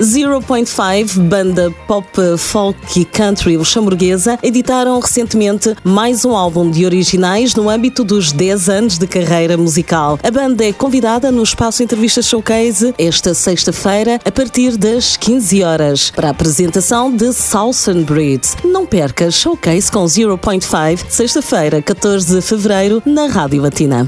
0.5, banda pop, folk e country luxemburguesa, editaram recentemente mais um álbum de originais no âmbito dos 10 anos de carreira musical. A banda é convidada no espaço Entrevista Showcase esta sexta-feira, a partir das 15 horas, para a apresentação de Southern Breed. Não perca Showcase com 0.5, sexta-feira, 14 de fevereiro, na Rádio Latina.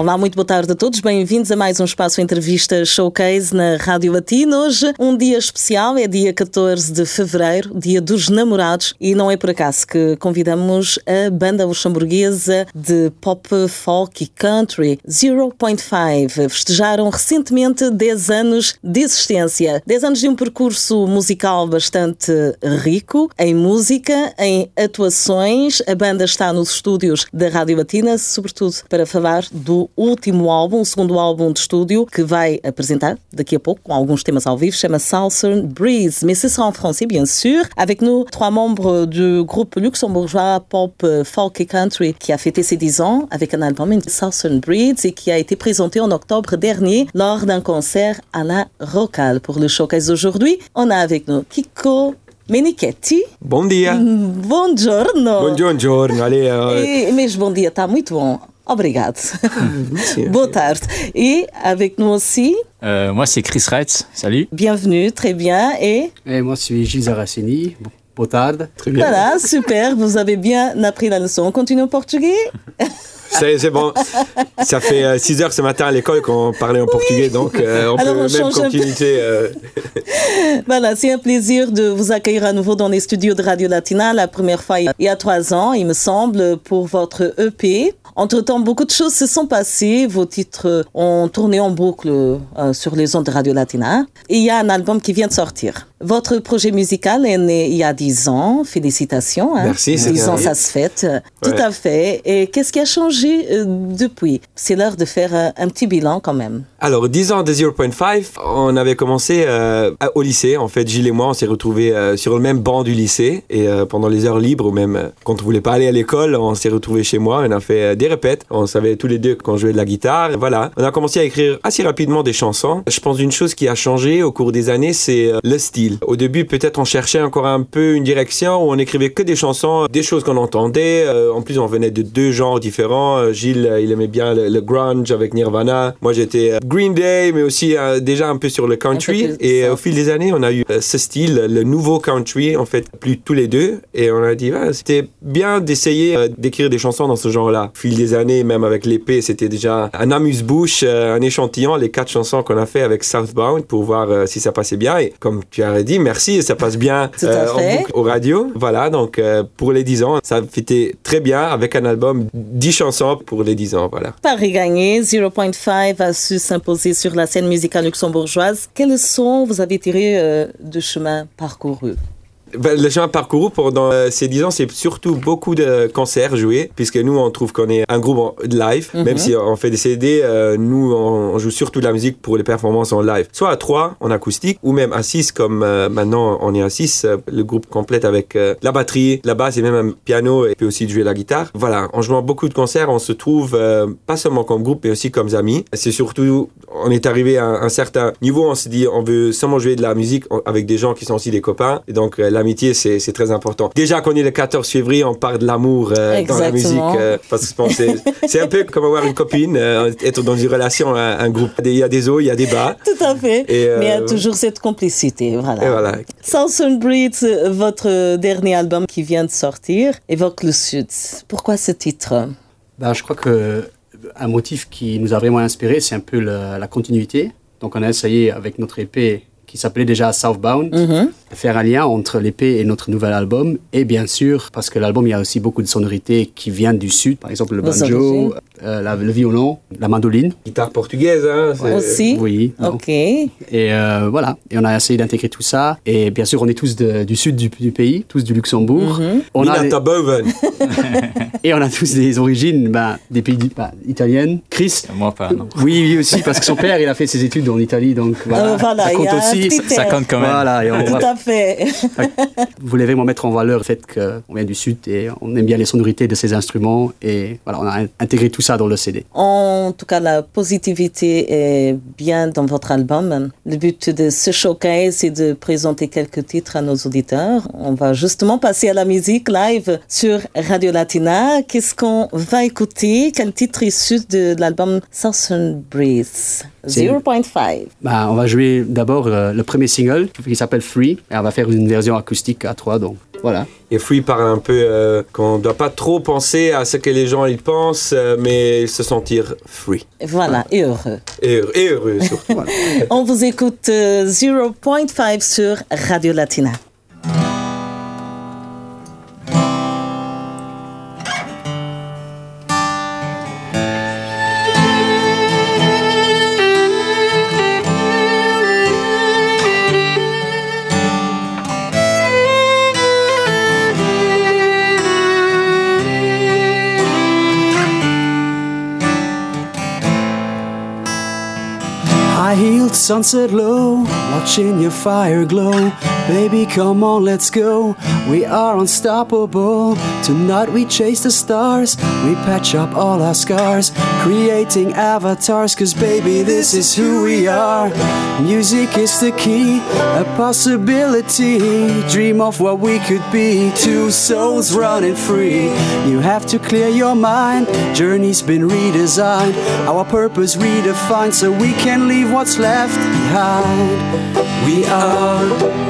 Olá, muito boa tarde a todos. Bem-vindos a mais um espaço entrevista showcase na Rádio Latina. Hoje, um dia especial, é dia 14 de fevereiro, dia dos namorados, e não é por acaso que convidamos a banda luxemburguesa de pop, folk e country 0.5. Festejaram recentemente 10 anos de existência, 10 anos de um percurso musical bastante rico em música, em atuações. A banda está nos estúdios da Rádio Latina, sobretudo para falar do último álbum, o segundo álbum de estúdio, que vai apresentar daqui a pouco, com alguns temas ao vivo, chama Southern Breeze. Mais ce sera en français, bien sûr. Avec nous, trois membres du groupe luxembourgeois pop, folk et country qui a fêté ses 10 ans avec un album Southern Breeze et qui a été présenté en octobre dernier lors d'un concert à la Rocale. Pour le showcase d'aujourd'hui, on a avec nous Kiko Menichetti. Bom dia. Buongiorno. Buongiorno. Allez, euh, E, mas bom dia, está muito bom. Obrigado. Boa tarde. Et avec nous aussi, Euh, moi, c'est Chris Reitz. Salut. bienvenue, très bien. Et? Et moi, je suis Gilles Zaracini. Boa tarde. très bien. voilà, super, vous avez bien appris la leçon. On continue en portugais? C'est bon. Ça fait 6 heures ce matin à l'école qu'on parlait en portugais, donc euh, on Alors, peut on même continuer. euh, Voilà, c'est un plaisir de vous accueillir à nouveau dans les studios de Radio Latina, la première fois il y a trois ans, il me semble, pour votre EP. Entre-temps, beaucoup de choses se sont passées. Vos titres ont tourné en boucle euh, sur les ondes de Radio Latina. Et il y a un album qui vient de sortir. Votre projet musical est né il y a dix ans. Félicitations. Hein. Merci, c'est Dix ans, ça se fête. Tout à fait. Et qu'est-ce qui a changé euh, depuis? C'est l'heure de faire euh, un petit bilan quand même. Alors, 10 ans de 0.5, on avait commencé euh, au lycée. En fait, Gilles et moi, on s'est retrouvés euh, sur le même banc du lycée. Et euh, pendant les heures libres, ou même quand on voulait pas aller à l'école, on s'est retrouvés chez moi. On a fait des répètes. On savait tous les deux qu'on jouait de la guitare. Et voilà. On a commencé à écrire assez rapidement des chansons. Je pense une chose qui a changé au cours des années, c'est le style. Au début, peut-être on cherchait encore un peu une direction où on écrivait que des chansons, des choses qu'on entendait. Euh, en plus, on venait de deux genres différents. Euh, Gilles, euh, il aimait bien le, le grunge avec Nirvana. Moi, j'étais Green Day, mais aussi euh, déjà un peu sur le country. Et euh, au fil des années, on a eu ce style, le nouveau country, en fait, plus tous les deux. Et on a dit, ah, c'était bien d'essayer d'écrire des chansons dans ce genre-là. Au fil des années, même avec l'épée, c'était déjà un amuse-bouche, un échantillon, les quatre chansons qu'on a fait avec Southbound pour voir si ça passait bien. Et comme tu as dit, merci, ça passe bien euh, en boucle. Voilà, donc euh, pour les 10 ans, ça fitait très bien avec un album 10 chansons pour les 10 ans, voilà. Paris gagné, 0.5 a su s'imposer sur la scène musicale luxembourgeoise. Quelles leçons vous avez tirées euh, de chemin parcouru? Ben, le chemin parcouru pendant euh, ces 10 ans, c'est surtout beaucoup de concerts joués, puisque nous, on trouve qu'on est un groupe en- de live, même si on fait des CD, euh, nous, on, on joue surtout de la musique pour les performances en live. Soit à 3 en acoustique, ou même à 6, comme euh, maintenant on est à 6, euh, le groupe complète avec la batterie, la basse et même un piano, et puis aussi jouer la guitare. Voilà, en jouant beaucoup de concerts, on se trouve pas seulement comme groupe, mais aussi comme amis. C'est surtout, on est arrivé à un, un certain niveau, on s'est dit, on veut seulement jouer de la musique avec des gens qui sont aussi des copains, et donc euh, l'amitié, c'est c'est très important. Déjà qu'on est le 14 février, on parle de l'amour euh, dans la musique, Exactement. euh, parce que je pense que c'est- c'est un peu comme avoir une copine, euh, être dans une relation, un, un groupe. Il y a des hauts, il y a des bas. Tout à fait. Et, euh, Mais il y a toujours cette complicité. Voilà. Et voilà. Southern Breed, votre dernier album qui vient de sortir, évoque le Sud. Pourquoi ce titre? Ben, je crois que un motif qui nous a vraiment inspiré, c'est un peu la, la continuité. Donc, on a essayé avec notre épée qui s'appelait déjà Southbound, Mhm. faire un lien entre l'épée et notre nouvel album. Et bien sûr, parce que l'album, il y a aussi beaucoup de sonorités qui viennent du sud, par exemple le banjo. Euh, la- le violon, la mandoline. Guitare portugaise, hein. Aussi? Oui. non. Ok. Et euh, voilà, et on a essayé d'intégrer tout ça. Et bien sûr, on est tous de- du sud du, du pays, tous du Luxembourg. on a des- et on a tous des origines ben, des pays ben, italiennes. Chris? Moi pas, non. Oui, oui aussi, parce que son père, il a fait ses études en Italie, donc voilà. Euh, voilà, ça compte aussi. Ça- Ça compte quand même. Voilà, et on Tout va- à fait. vous voulez vraiment mettre en valeur le fait qu'on vient du sud et on aime bien les sonorités de ces instruments. Et voilà, on a intégré tout ça dans le CD. En tout cas, la positivité est bien dans votre album. Le but de ce showcase, c'est de présenter quelques titres à nos auditeurs. On va justement passer à la musique live sur Radio Latina. Qu'est-ce qu'on va écouter? Quel titre issu de l'album Southern Breeze? C'est- 0.5. Bah, on va jouer d'abord euh, le premier single qui s'appelle Free et on va faire une version acoustique à trois. Donc voilà. Et Free parle un peu euh, qu'on ne doit pas trop penser à ce que les gens ils pensent, euh, mais se sentir free. Voilà, et heureux. Et, heureux- et heureux surtout. On vous écoute euh, 0.5 sur Radio Latina. Sunset low, watching your fire glow. Baby, come on, let's go. We are unstoppable. Tonight we chase the stars. We patch up all our scars, creating avatars. Cause baby, this is who we are. Music is the key, a possibility. Dream of what we could be. Two souls running free. You have to clear your mind. Journey's been redesigned, our purpose redefined, so we can leave what's left behind. We are,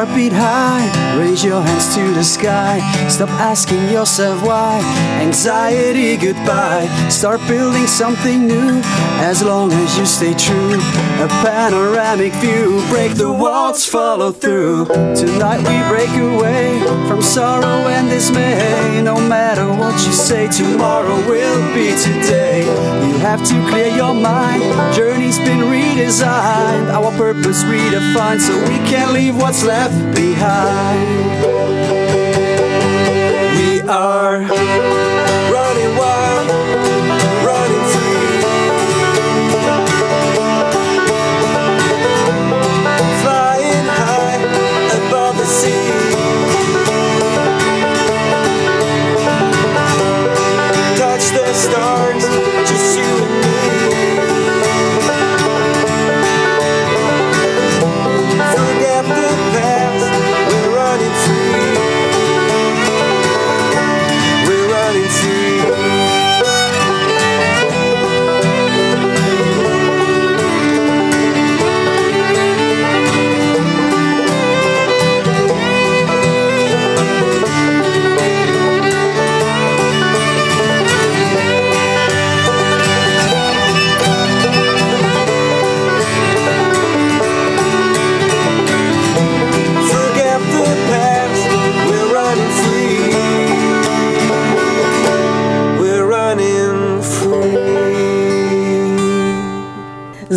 heartbeat high. Raise your hands to the sky. Stop asking yourself why. Anxiety goodbye. Start building something new. As long as you stay true. A panoramic view. Break the walls, follow through. Tonight we break away from sorrow and dismay. No matter what you say, tomorrow will be today. You have to clear your mind. Journey's been redesigned. Our purpose redefined so we can leave what's left behind. We are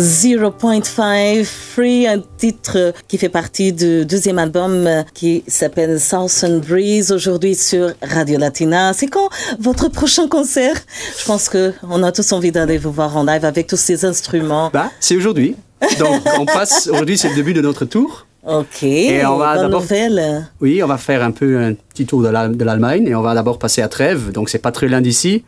0.5 Free, un titre qui fait partie du deuxième album qui s'appelle Southern Breeze, aujourd'hui sur Radio Latina. C'est quand votre prochain concert? Je pense que on a tous envie d'aller vous voir en live avec tous ces instruments. Bah, c'est aujourd'hui. Donc on passe, aujourd'hui c'est le début de notre tour. Ok, Et on va d'abord-. Oui, on va faire un peu un petit tour de l'Allemagne et on va d'abord passer à Trèves, donc c'est pas très loin d'ici,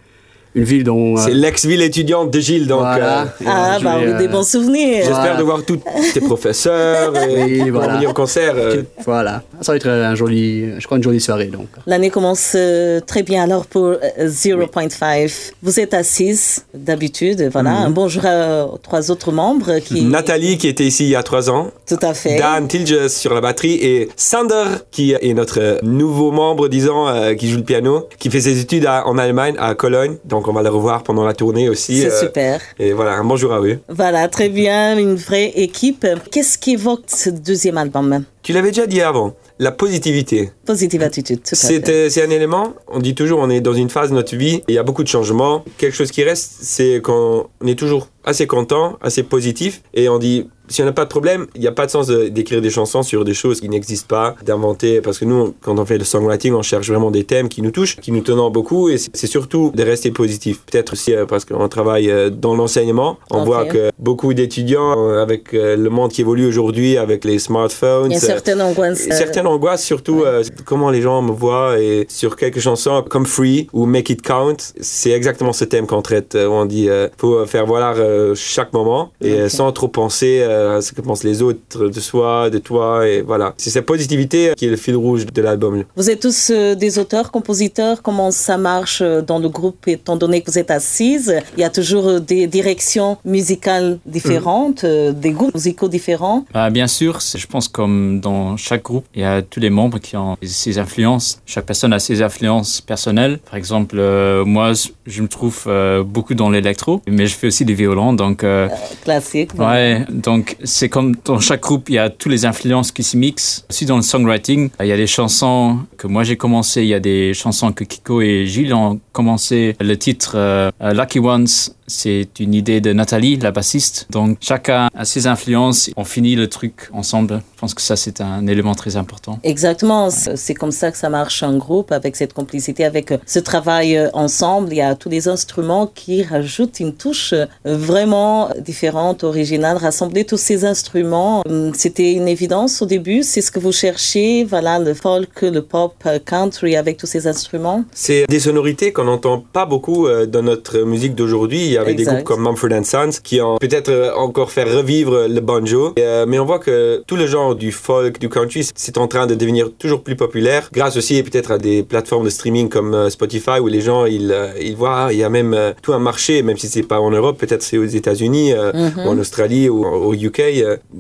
une ville dont. euh, C'est l'ex-ville étudiante de Gilles, donc voilà. euh, Ah, bah oui, des euh, bons souvenirs. j'espère Voilà. de voir tous tes professeurs et Oui, voilà. venir au concert. euh, Voilà, ça va être un joli, je crois une jolie soirée donc. L'année commence euh, très bien alors pour euh, 0.5. Vous êtes assise d'habitude, voilà. Mhm. Un bonjour à- aux trois autres membres qui... Nathalie qui était ici il y a trois ans, Tout à fait. Dan Tilges sur la batterie et Sander qui est notre euh, nouveau membre, disons, euh, qui joue le piano, qui fait ses études à- en Allemagne, à Cologne. Donc on va le revoir pendant la tournée aussi. C'est euh, super. Et voilà, un bonjour à eux. Voilà, très bien, une vraie équipe. Qu'est-ce qui évoque ce deuxième album? Tu l'avais déjà dit avant, la positivité. Positive attitude, tout à fait. C'est un élément, on dit toujours, on est dans une phase de notre vie, il y a beaucoup de changements. Quelque chose qui reste, c'est qu'on est toujours assez content, assez positif, et on dit, si on n'a pas de problème, il n'y a pas de sens de- d'écrire des chansons sur des choses qui n'existent pas, d'inventer, parce que nous, quand on fait le songwriting, on cherche vraiment des thèmes qui nous touchent, qui nous tenant beaucoup, et c'est surtout de rester positif. Peut-être aussi euh, parce qu'on travaille euh, dans l'enseignement, on voit que beaucoup d'étudiants, euh, avec le monde qui évolue aujourd'hui, avec les smartphones, Il y a certaines angoisses. Certaines angoisses, surtout comment les gens me voient et sur quelques chansons comme Free ou Make It Count, c'est exactement ce thème qu'on traite. où on dit euh, faut faire valoir euh, chaque moment et sans trop penser euh, à ce que pensent les autres de soi, de toi et voilà. C'est cette positivité qui est le fil rouge de l'album. Vous êtes tous euh, des auteurs, compositeurs. Comment ça marche euh, dans le groupe étant donné que vous êtes assises? Il y a toujours des directions musicales différentes, euh, des goûts musicaux différents. Bah, bien sûr, je pense comme dans chaque groupe, il y a tous les membres qui ont ses influences. Chaque personne a ses influences personnelles. Par exemple, euh, moi, je me trouve euh, beaucoup dans l'électro, mais je fais aussi des violons, donc euh, Classique. ouais, donc c'est comme dans chaque groupe, il y a toutes les influences qui se mixent. Aussi dans le songwriting, il y a des chansons que moi j'ai commencé, il y a des chansons que Kiko et Gilles ont commencé. Le titre euh, Lucky Ones, c'est une idée de Nathalie, la bassiste. Donc chacun a ses influences, on finit le truc ensemble. Je pense que ça c'est un élément très important. Exactement, c'est c'est comme ça que ça marche en groupe, avec cette complicité, avec euh, ce travail euh, ensemble. Il y a tous les instruments qui rajoutent une touche euh, vraiment différente, originale. Rassembler tous ces instruments, hum, c'était une évidence au début. C'est ce que vous cherchez, voilà, le folk, le pop, country, avec tous ces instruments. C'est des sonorités qu'on n'entend pas beaucoup dans notre musique d'aujourd'hui. Il y avait des groupes comme Mumford Sons qui ont peut-être euh, encore fait revivre le banjo. Et, euh, mais on voit que tout le genre du folk, du country, c'est en train de devenir toujours plus populaire grâce aussi peut-être à des plateformes de streaming comme euh, Spotify où les gens ils, ils voient ah, il y a même tout un marché, même si c'est pas en Europe, peut-être c'est aux États-Unis euh, ou en Australie ou au UK.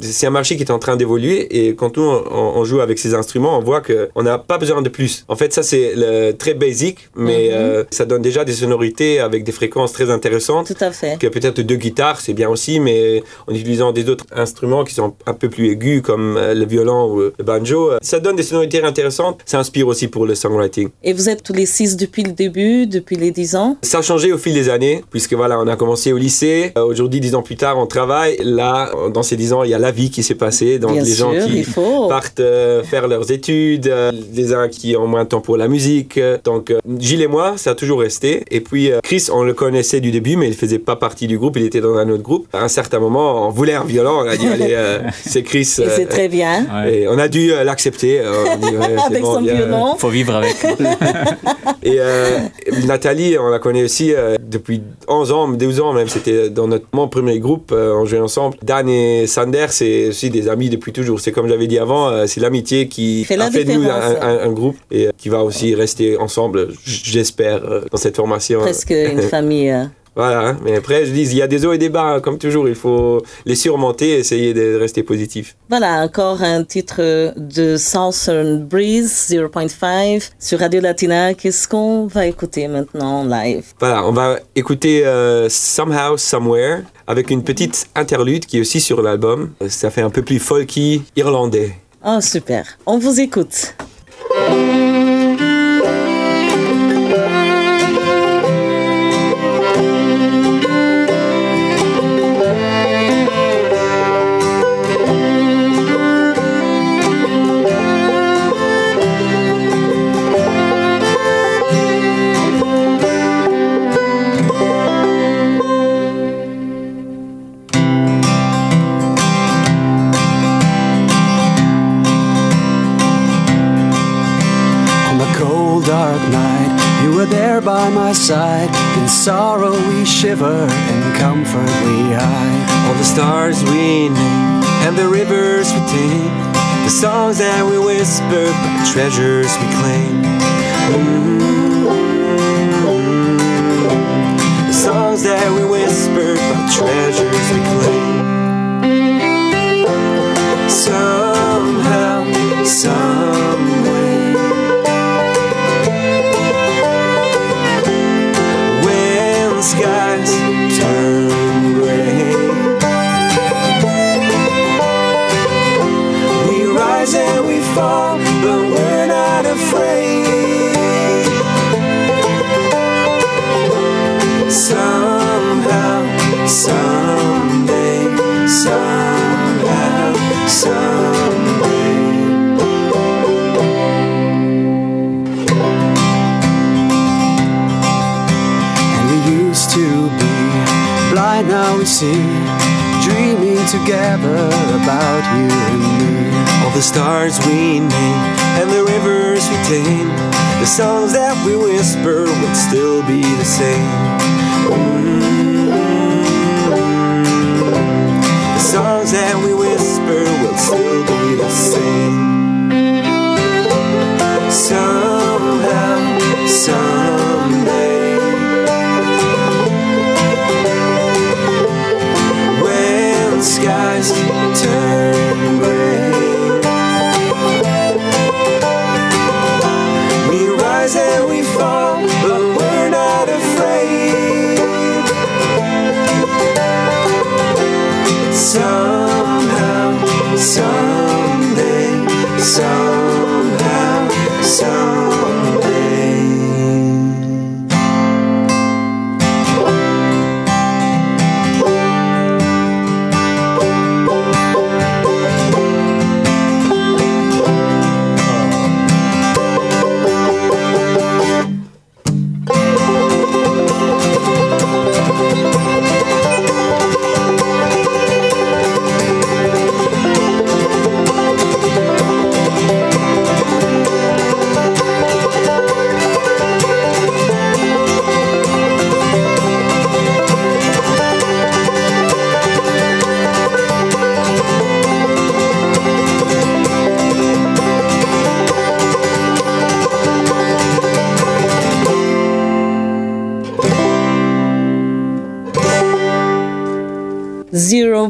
c'est un marché qui est en train d'évoluer et quand nous on, on joue avec ces instruments, on voit que on n'a pas besoin de plus. En fait, ça c'est très basic, mais euh, ça donne déjà des sonorités avec des fréquences très intéressantes. Tout à fait. Que peut-être deux guitares, c'est bien aussi, mais en utilisant des autres instruments qui sont un peu plus aigus, comme euh, le violon ou le banjo, euh, ça donne des sonorités intéressantes. Ça inspire aussi pour le songwriting. Et vous êtes tous les six depuis le début, depuis les dix ans? Ça a changé au fil des années, puisque voilà, on a commencé au lycée. Euh, Aujourd'hui, dix ans plus tard, on travaille. Là, dans ces dix ans, il y a la vie qui s'est passée. Donc, Bien les gens qui partent euh, faire leurs études, euh, les uns qui ont moins de temps pour la musique. Donc, euh, Gilles et moi, ça a toujours resté. Et puis, Chris, on le connaissait du début, mais faisait pas partie du groupe. Il était dans un autre groupe. À un certain moment, on voulait un violon. On a dit, allez, euh, c'est Chris. Et euh, c'est très bien. Ouais. et on a dû euh, l'accepter. Ouais, c'est Avec bon, son viens. violon. Faut vivre avec. Et euh, Nathalie, on la connaît aussi euh, depuis 11 ans, 12 ans même. C'était dans notre mon premier groupe, euh, on jouait ensemble. Dan et Sander, c'est aussi des amis depuis toujours. C'est comme j'avais dit avant, euh, c'est l'amitié qui Fait la a fait de nous un, un- un groupe et euh, qui va aussi rester ensemble, j'espère, euh, dans cette formation. Presque une famille. Voilà, hein. mais après, je dis, il y a des hauts et des bas, hein, comme toujours. Il faut les surmonter et essayer de rester positif. Voilà, encore un titre de Southern Breeze 0.5 sur Radio Latina. Qu'est-ce qu'on va écouter maintenant en live? Voilà, on va écouter euh, Somehow, Somewhere, avec une petite interlude qui est aussi sur l'album. Ça fait un peu plus folky irlandais. Oh, super. On vous écoute. Sorrow we shiver, and comfort we hide. All the stars we name and the rivers we tame, the songs that we whisper, but treasures we claim. Mm-hmm. The songs that we whisper, but treasures we claim. say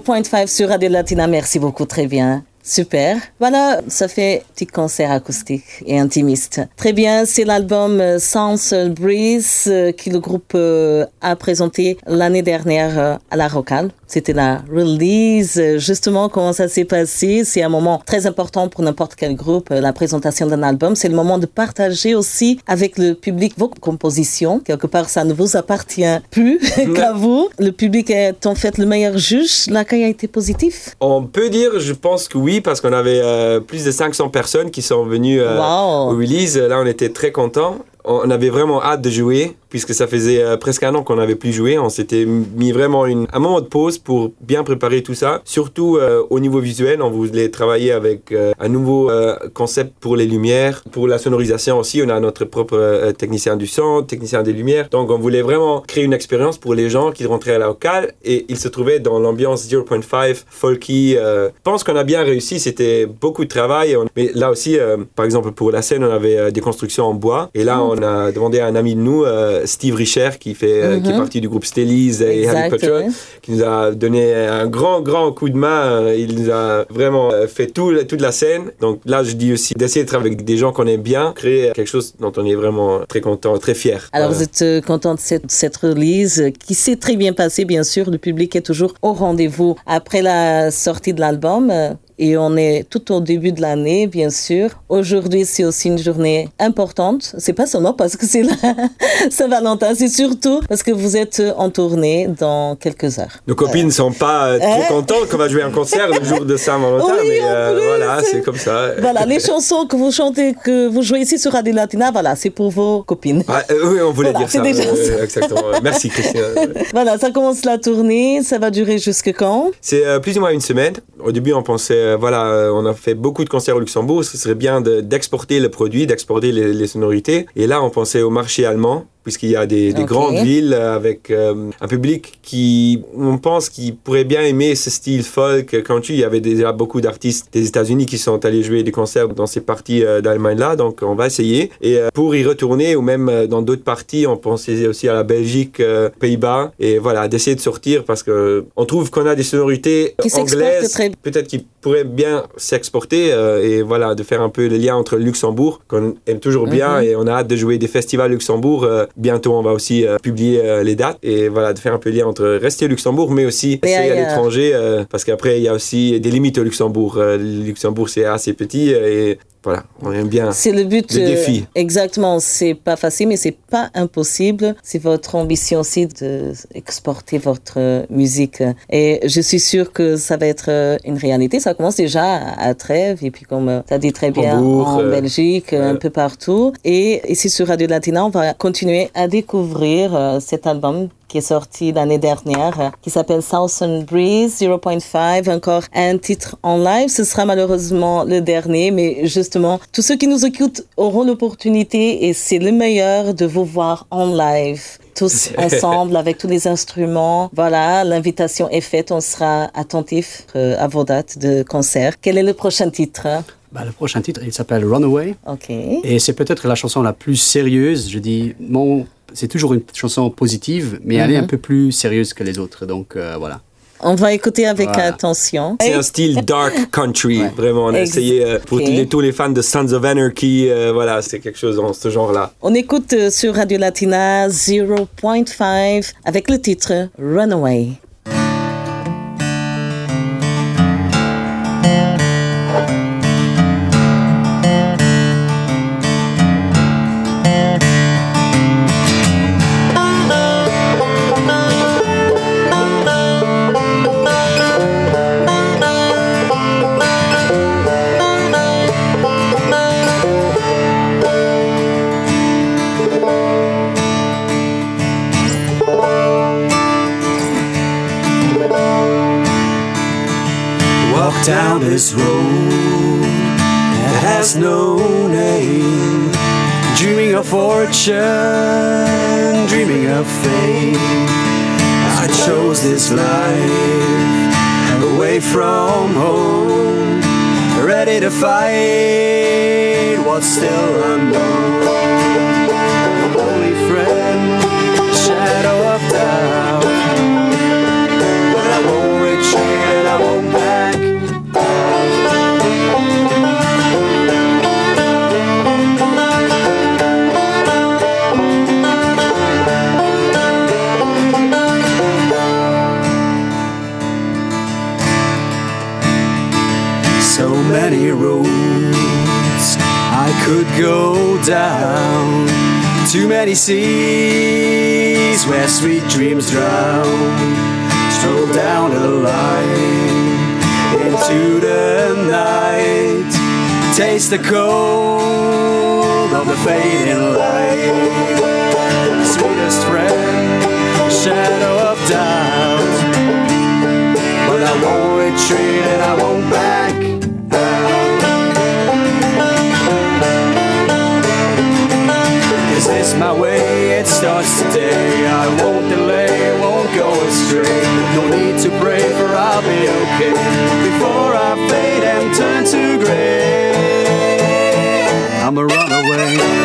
101.5 sur Radio Latina. Merci beaucoup, très bien. Super. Voilà, ça fait petit concert acoustique et intimiste. Très bien, c'est l'album euh, Sans Breeze euh, que le groupe euh, a présenté l'année dernière à la Rocale. C'était la release. Euh, Justement, comment ça s'est passé C'est un moment très important pour n'importe quel groupe, euh, la présentation d'un album. C'est le moment de partager aussi avec le public vos compositions. Quelque part, ça ne vous appartient plus qu'à vous. Le public est en fait le meilleur juge. L'accueil a été positif? On peut dire, je pense que oui, parce qu'on avait euh, plus de 500 personnes qui sont venues euh, Wow. au release. Là, on était très contents. On avait vraiment hâte de jouer, puisque ça faisait euh, presque un an qu'on n'avait plus joué. On s'était mis vraiment une, un moment de pause pour bien préparer tout ça. Surtout euh, au niveau visuel, on voulait travailler avec euh, un nouveau concept pour les lumières, pour la sonorisation aussi. On a notre propre technicien du son, technicien des lumières. Donc, on voulait vraiment créer une expérience pour les gens qui rentraient à la locale et ils se trouvaient dans l'ambiance 0.5 folky. Je pense qu'on a bien réussi. C'était beaucoup de travail. On- Mais là aussi, par exemple, pour la scène, on avait des constructions en bois. Et là, on a demandé à un ami de nous, Steve Richer, qui, fait, euh, qui est parti du groupe Stellies et Harry Potter, ouais. qui nous a donné un grand, grand coup de main. Euh, Il nous a vraiment euh, fait tout, toute la scène. Donc là, je dis aussi d'essayer de travailler avec des gens qu'on aime bien, créer quelque chose dont on est vraiment très content, très fier. Alors, vous êtes euh, content de cette, cette release euh, qui s'est très bien passée, bien sûr. Le public est toujours au rendez-vous après la sortie de l'album. Euh, Et on est tout au début de l'année, bien sûr. Aujourd'hui, c'est aussi une journée importante. C'est pas seulement parce que c'est la Saint-Valentin, c'est surtout parce que vous êtes en tournée dans quelques heures. Nos copines ne sont pas euh, trop contentes qu'on va jouer un concert le jour de Saint-Valentin, Oui, mais euh, voilà, c'est comme ça. Voilà, les chansons que vous chantez, que vous jouez ici sur Radio Latina, voilà, c'est pour vos copines. Ah, euh, oui, on voulait Voilà, dire c'est ça. déjà euh, ça. exactement. Merci, Christian. Voilà, ça commence la tournée, ça va durer jusque quand? C'est euh, plus ou moins une semaine. Au début, on pensait euh, voilà, euh, on a fait beaucoup de concerts au Luxembourg. Ce serait bien de- d'exporter le produit, d'exporter les sonorités. Et là, on pensait au marché allemand puisqu'il y a des, des grandes villes avec euh, un public qui, on pense, qui pourrait bien aimer ce style folk country. Il y avait déjà beaucoup d'artistes des États-Unis qui sont allés jouer des concerts dans ces parties euh, d'Allemagne-là, donc on va essayer. Et euh, pour y retourner, ou même euh, dans d'autres parties, on pensait aussi à la Belgique, euh, Pays-Bas, et voilà, d'essayer de sortir parce que on trouve qu'on a des sonorités Qui anglaises, très- peut-être qui pourraient bien s'exporter, euh, et voilà, de faire un peu le lien entre Luxembourg, qu'on aime toujours bien, Mhm. et on a hâte de jouer des festivals Luxembourg. Bientôt, on va aussi euh, publier euh, les dates, et voilà, de faire un peu lien entre rester au Luxembourg, mais aussi essayer à l'étranger, euh, parce qu'après, il y a aussi des limites au Luxembourg. Le Luxembourg, c'est assez petit, et voilà, on aime bien. C'est le but. Le euh, défi. exactement. C'est pas facile, mais c'est pas impossible. C'est votre ambition aussi de exporter votre euh, musique. Et je suis sûre que ça va être euh, une réalité. Ça commence déjà à Trèves et puis comme tu as dit très bien Hambourg, en euh, Belgique, un peu partout. Et ici sur Radio Latina, on va continuer à découvrir euh, cet album qui est sorti l'année dernière, euh, qui s'appelle Southern Breeze 0.5, encore un titre en live. Ce sera malheureusement le dernier, mais justement, tous ceux qui nous écoutent auront l'opportunité et c'est le meilleur de vous voir en live. Tous ensemble avec tous les instruments. Voilà, l'invitation est faite. On sera attentif euh, à vos dates de concert. Quel est le prochain titre Bah, le prochain titre, il s'appelle Runaway. Ok. Et c'est peut-être la chanson la plus sérieuse. Je dis, mon, c'est toujours une chanson positive, mais elle est un peu plus sérieuse que les autres. Donc euh, voilà. On va écouter avec Voilà. attention. C'est un style dark country, Ouais. vraiment. On a Ex- essayé euh, pour les, tous les fans de Sons of Anarchy, euh, voilà, c'est quelque chose dans ce genre-là. On écoute euh, sur Radio Latina 0.5 avec le titre Runaway. Fortune, dreaming of fame. I chose this life away from home, ready to fight what's still unknown. Only friend, shadow of doubt. Go down. Too many seas where sweet dreams drown. Stroll down the line into the night. Taste the cold of the fading light. Sweetest friend, shadow of doubt. But I won't retreat and I won't back my way? It starts today. I won't delay, won't go astray. No need to pray, for I'll be okay. Before I fade and turn to gray, I'm a runaway.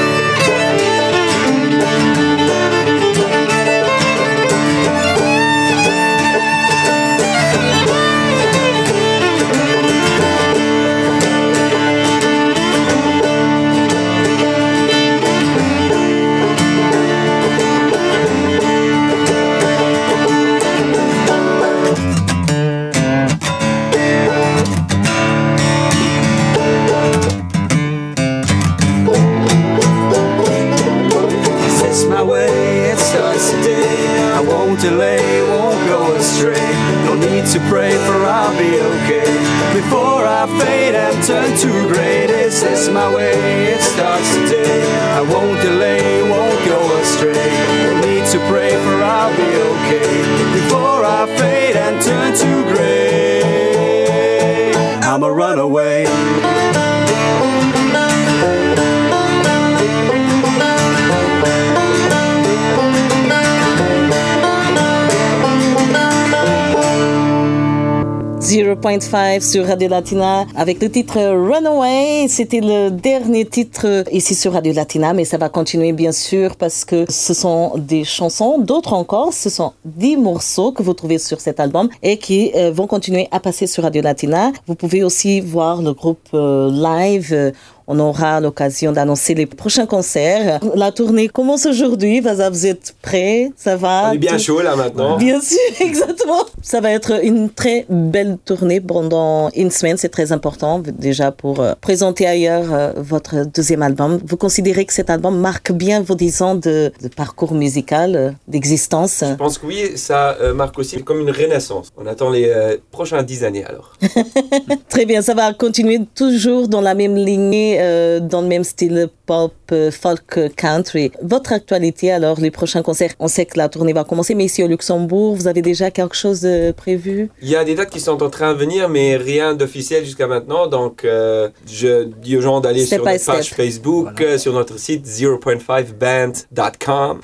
0.5 sur Radio Latina avec le titre Runaway. C'était le dernier titre ici sur Radio Latina, mais ça va continuer bien sûr parce que ce sont des chansons, d'autres encore, ce sont 10 morceaux que vous trouvez sur cet album et qui euh, vont continuer à passer sur Radio Latina. Vous pouvez aussi voir le groupe euh, live. On aura l'occasion d'annoncer les prochains concerts. La tournée commence aujourd'hui. Vous êtes prêts? Ça va? On est bien chaud là maintenant. Bien sûr, exactement. Ça va être une très belle tournée pendant une semaine. C'est très important déjà pour euh, présenter ailleurs euh, votre deuxième album. Vous considérez que cet album marque bien vos dix ans de, parcours musical, euh, d'existence? Je pense que oui, ça marque aussi comme une renaissance. On attend les prochaines dix années alors. très bien, ça va continuer toujours dans la même lignée euh, dans le même style pop, euh, folk, country. Votre actualité, alors, les prochains concerts, on sait que la tournée va commencer, mais ici au Luxembourg, vous avez déjà quelque chose de prévu? Il y a des dates qui sont en train de venir, mais rien d'officiel jusqu'à maintenant. Donc, euh, je dis aux gens d'aller sur notre page Facebook, sur notre site 0.5band.com.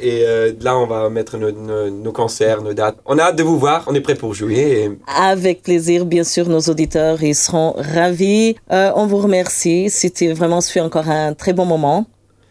Et là, on va mettre nos, concerts, nos dates. On a hâte de vous voir, on est prêt pour jouer. Avec plaisir, bien sûr, nos auditeurs, ils seront ravis. on vous remercie c'était vraiment, ce encore un très bon moment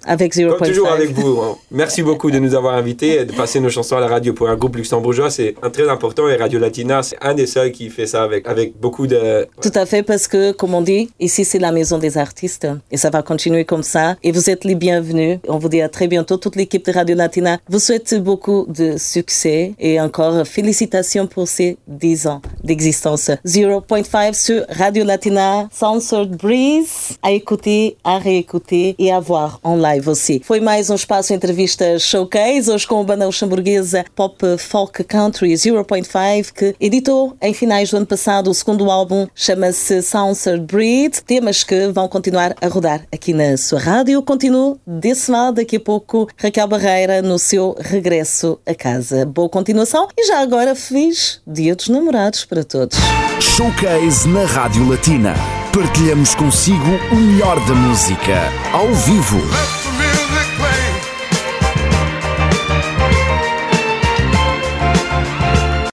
avec 0.5. Comme toujours avec vous. Hein. Merci beaucoup de nous avoir invités et de passer nos chansons à la radio pour un groupe luxembourgeois. C'est un très important et Radio Latina, c'est un des seuls qui fait ça avec, avec beaucoup de... Tout à fait, parce que, comme on dit, ici c'est la maison des artistes et ça va continuer comme ça. Et vous êtes les bienvenus. On vous dit à très bientôt. Toute l'équipe de Radio Latina vous souhaite beaucoup de succès et encore félicitations pour ces 10 ans d'existence. 0.5 sur Radio Latina, Sunset Breeze, à écouter, à réécouter et à voir en live você. Foi mais um espaço entrevista showcase, hoje com a banda luxemburguesa Pop Folk Country 0.5, que editou em finais do ano passado o segundo álbum, chama-se Soundsir Breed, temas que vão continuar a rodar aqui na sua rádio. Continuo desse lado daqui a pouco Raquel Barreira no seu regresso a casa. Boa continuação e já agora feliz Dia dos Namorados para todos. Showcase na Rádio Latina. Partilhamos consigo o melhor da música, ao vivo.